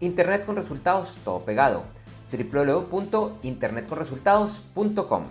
Internet con resultados, todo pegado. www.internetconresultados.com.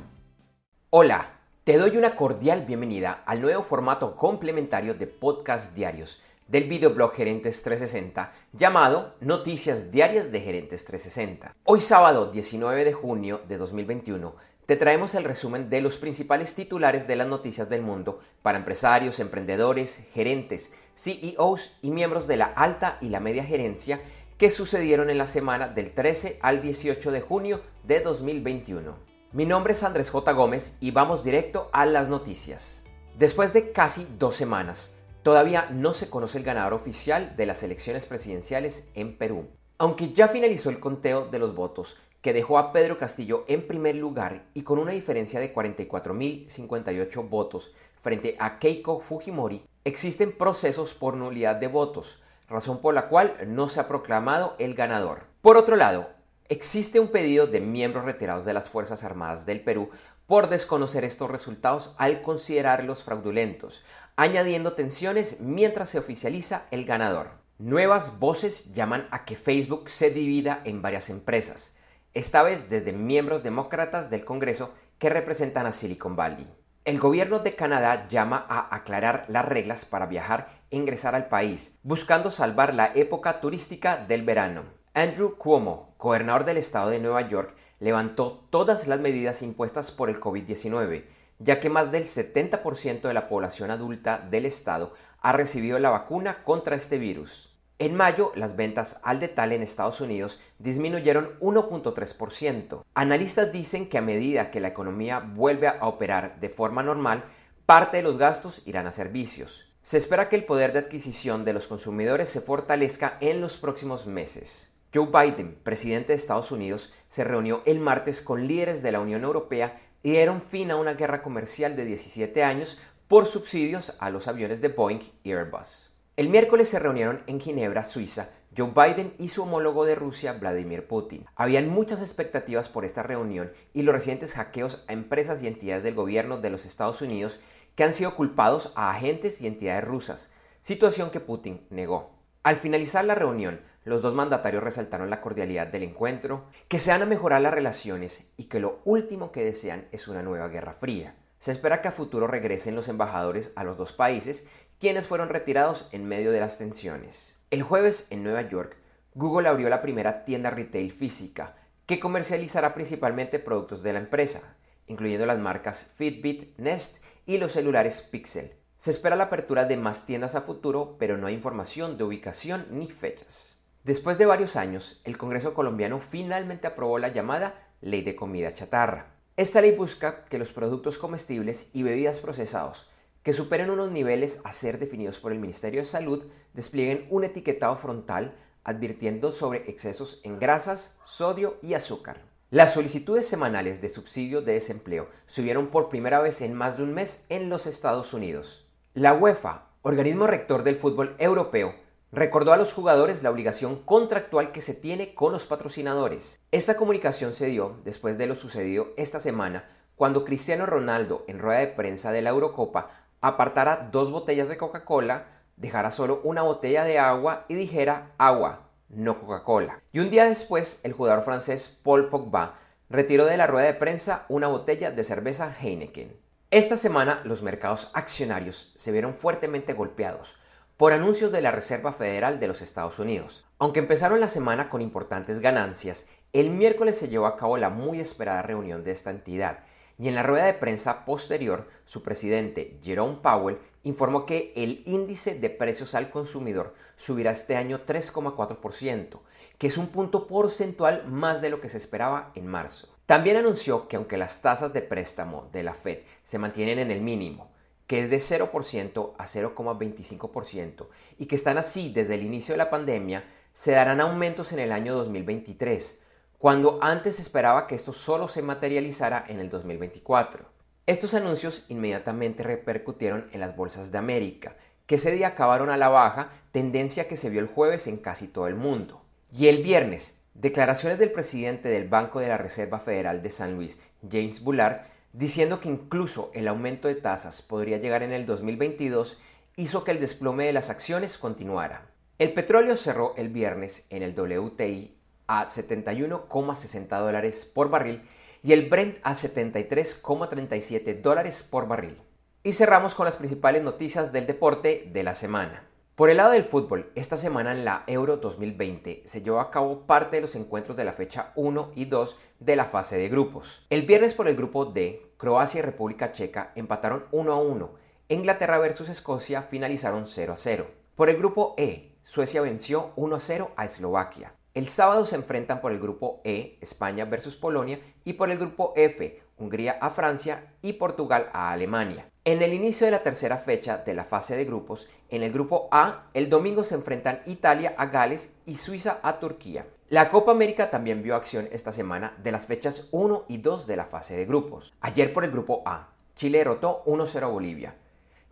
Hola, te doy una cordial bienvenida al nuevo formato complementario de podcast diarios del videoblog Gerentes 360 llamado Noticias Diarias de Gerentes 360. Hoy sábado 19 de junio de 2021 te traemos el resumen de los principales titulares de las noticias del mundo para empresarios, emprendedores, gerentes, CEOs y miembros de la alta y la media gerencia que sucedieron en la semana del 13 al 18 de junio de 2021. Mi nombre es Andrés J. Gómez y vamos directo a las noticias. Después de casi dos semanas, todavía no se conoce el ganador oficial de las elecciones presidenciales en Perú. Aunque ya finalizó el conteo de los votos, que dejó a Pedro Castillo en primer lugar y con una diferencia de 44.058 votos frente a Keiko Fujimori, existen procesos por nulidad de votos, razón por la cual no se ha proclamado el ganador. Por otro lado, existe un pedido de miembros retirados de las Fuerzas Armadas del Perú por desconocer estos resultados al considerarlos fraudulentos, añadiendo tensiones mientras se oficializa el ganador. Nuevas voces llaman a que Facebook se divida en varias empresas, esta vez desde miembros demócratas del Congreso que representan a Silicon Valley. El gobierno de Canadá llama a aclarar las reglas para viajar e ingresar al país, buscando salvar la época turística del verano. Andrew Cuomo, gobernador del estado de Nueva York, levantó todas las medidas impuestas por el COVID-19, ya que más del 70% de la población adulta del estado ha recibido la vacuna contra este virus. En mayo, las ventas al detalle en Estados Unidos disminuyeron 1.3%. Analistas dicen que a medida que la economía vuelve a operar de forma normal, parte de los gastos irán a servicios. Se espera que el poder de adquisición de los consumidores se fortalezca en los próximos meses. Joe Biden, presidente de Estados Unidos, se reunió el martes con líderes de la Unión Europea y dieron fin a una guerra comercial de 17 años por subsidios a los aviones de Boeing y Airbus. El miércoles se reunieron en Ginebra, Suiza, Joe Biden y su homólogo de Rusia, Vladimir Putin. Habían muchas expectativas por esta reunión y los recientes hackeos a empresas y entidades del gobierno de los Estados Unidos que han sido culpados a agentes y entidades rusas, situación que Putin negó. Al finalizar la reunión, los dos mandatarios resaltaron la cordialidad del encuentro, que se van a mejorar las relaciones y que lo último que desean es una nueva guerra fría. Se espera que a futuro regresen los embajadores a los dos países quienes fueron retirados en medio de las tensiones. El jueves en Nueva York, Google abrió la primera tienda retail física que comercializará principalmente productos de la empresa, incluyendo las marcas Fitbit, Nest y los celulares Pixel. Se espera la apertura de más tiendas a futuro, pero no hay información de ubicación ni fechas. Después de varios años, el Congreso colombiano finalmente aprobó la llamada Ley de Comida Chatarra. Esta ley busca que los productos comestibles y bebidas procesados que superen unos niveles a ser definidos por el Ministerio de Salud desplieguen un etiquetado frontal advirtiendo sobre excesos en grasas, sodio y azúcar. Las solicitudes semanales de subsidio de desempleo subieron por primera vez en más de un mes en los Estados Unidos. La UEFA, organismo rector del fútbol europeo, recordó a los jugadores la obligación contractual que se tiene con los patrocinadores. Esta comunicación se dio después de lo sucedido esta semana cuando Cristiano Ronaldo en rueda de prensa de la Eurocopa apartara dos botellas de Coca-Cola, dejara solo una botella de agua y dijera agua, no Coca-Cola. Y un día después, el jugador francés Paul Pogba retiró de la rueda de prensa una botella de cerveza Heineken. Esta semana los mercados accionarios se vieron fuertemente golpeados por anuncios de la Reserva Federal de los Estados Unidos. Aunque empezaron la semana con importantes ganancias, el miércoles se llevó a cabo la muy esperada reunión de esta entidad y en la rueda de prensa posterior, su presidente, Jerome Powell, informó que el índice de precios al consumidor subirá este año 3,4%, que es un punto porcentual más de lo que se esperaba en marzo. También anunció que aunque las tasas de préstamo de la Fed se mantienen en el mínimo, que es de 0% a 0,25%, y que están así desde el inicio de la pandemia, se darán aumentos en el año 2023, cuando antes esperaba que esto solo se materializara en el 2024. Estos anuncios inmediatamente repercutieron en las bolsas de América, que ese día acabaron a la baja, tendencia que se vio el jueves en casi todo el mundo. Y el viernes, declaraciones del presidente del Banco de la Reserva Federal de San Luis, James Bullard, diciendo que incluso el aumento de tasas podría llegar en el 2022, hizo que el desplome de las acciones continuara. El petróleo cerró el viernes en el WTI a 71,60 dólares por barril y el Brent a 73,37 dólares por barril. Y cerramos con las principales noticias del deporte de la semana. Por el lado del fútbol, esta semana en la Euro 2020 se llevó a cabo parte de los encuentros de la fecha 1 y 2 de la fase de grupos. El viernes por el grupo D, Croacia y República Checa empataron 1 a 1. Inglaterra versus Escocia finalizaron 0 a 0. Por el grupo E, Suecia venció 1 a 0 a Eslovaquia. El sábado se enfrentan por el grupo E, España versus Polonia, y por el grupo F, Hungría a Francia y Portugal a Alemania. En el inicio de la tercera fecha de la fase de grupos, en el grupo A, el domingo se enfrentan Italia a Gales y Suiza a Turquía. La Copa América también vio acción esta semana de las fechas 1 y 2 de la fase de grupos. Ayer por el grupo A, Chile derrotó 1-0 a Bolivia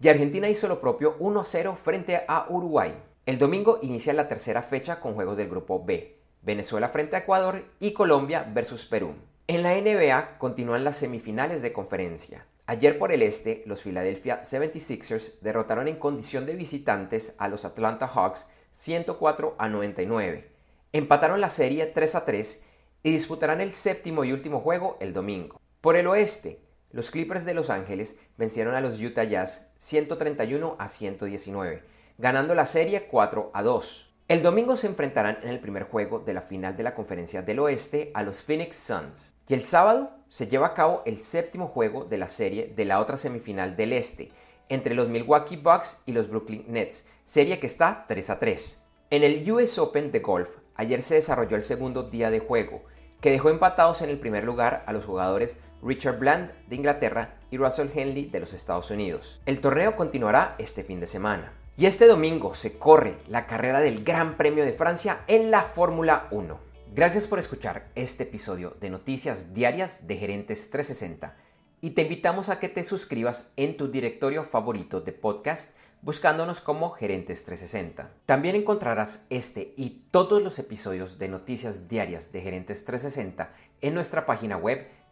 y Argentina hizo lo propio 1-0 frente a Uruguay. El domingo inicia la tercera fecha con juegos del grupo B, Venezuela frente a Ecuador y Colombia versus Perú. En la NBA continúan las semifinales de conferencia. Ayer por el este, los Philadelphia 76ers derrotaron en condición de visitantes a los Atlanta Hawks 104 a 99. Empataron la serie 3 a 3 y disputarán el séptimo y último juego el domingo. Por el oeste, los Clippers de Los Ángeles vencieron a los Utah Jazz 131 a 119, ganando la serie 4 a 2. El domingo se enfrentarán en el primer juego de la final de la Conferencia del Oeste a los Phoenix Suns. Y el sábado se lleva a cabo el séptimo juego de la serie de la otra semifinal del Este, entre los Milwaukee Bucks y los Brooklyn Nets, serie que está 3 a 3. En el US Open de golf, ayer se desarrolló el segundo día de juego, que dejó empatados en el primer lugar a los jugadores Richard Bland de Inglaterra y Russell Henley de los Estados Unidos. El torneo continuará este fin de semana. Y este domingo se corre la carrera del Gran Premio de Francia en la Fórmula 1. Gracias por escuchar este episodio de Noticias Diarias de Gerentes 360 y te invitamos a que te suscribas en tu directorio favorito de podcast buscándonos como Gerentes 360. También encontrarás este y todos los episodios de Noticias Diarias de Gerentes 360 en nuestra página web